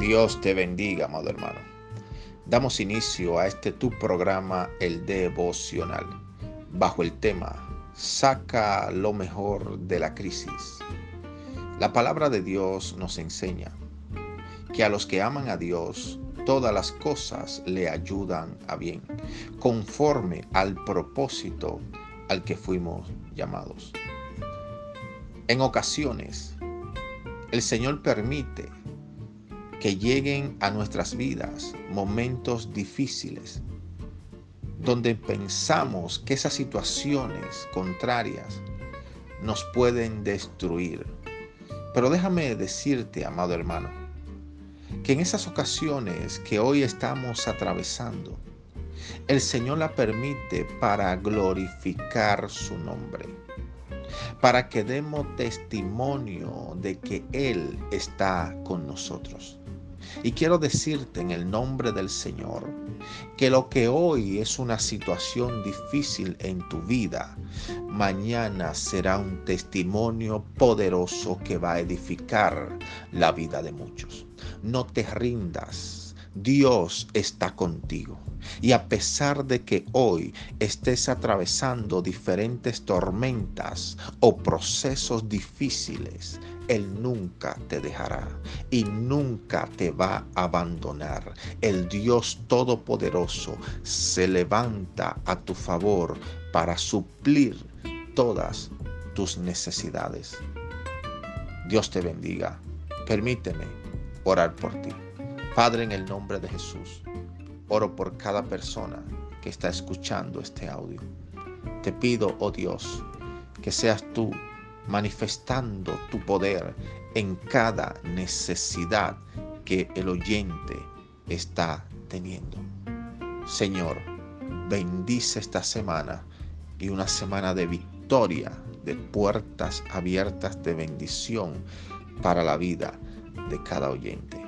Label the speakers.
Speaker 1: Dios te bendiga, amado hermano. Damos inicio a este tu programa, el devocional, bajo el tema Saca lo mejor de la crisis. La palabra de Dios nos enseña que a los que aman a Dios, todas las cosas le ayudan a bien, conforme al propósito al que fuimos llamados. En ocasiones, el Señor permite que lleguen a nuestras vidas momentos difíciles, donde pensamos que esas situaciones contrarias nos pueden destruir. Pero déjame decirte, amado hermano, que en esas ocasiones que hoy estamos atravesando, el Señor la permite para glorificar su nombre, para que demos testimonio de que Él está con nosotros. Y quiero decirte en el nombre del Señor que lo que hoy es una situación difícil en tu vida, mañana será un testimonio poderoso que va a edificar la vida de muchos. No te rindas. Dios está contigo. Y a pesar de que hoy estés atravesando diferentes tormentas o procesos difíciles, él nunca te dejará y nunca te va a abandonar. El Dios Todopoderoso se levanta a tu favor para suplir todas tus necesidades. Dios te bendiga. Permíteme orar por ti. Padre, en el nombre de Jesús, oro por cada persona que está escuchando este audio. Te pido, oh Dios, que seas tú manifestando tu poder en cada necesidad que el oyente está teniendo. Señor, bendice esta semana y una semana de victoria, de puertas abiertas de bendición para la vida de cada oyente.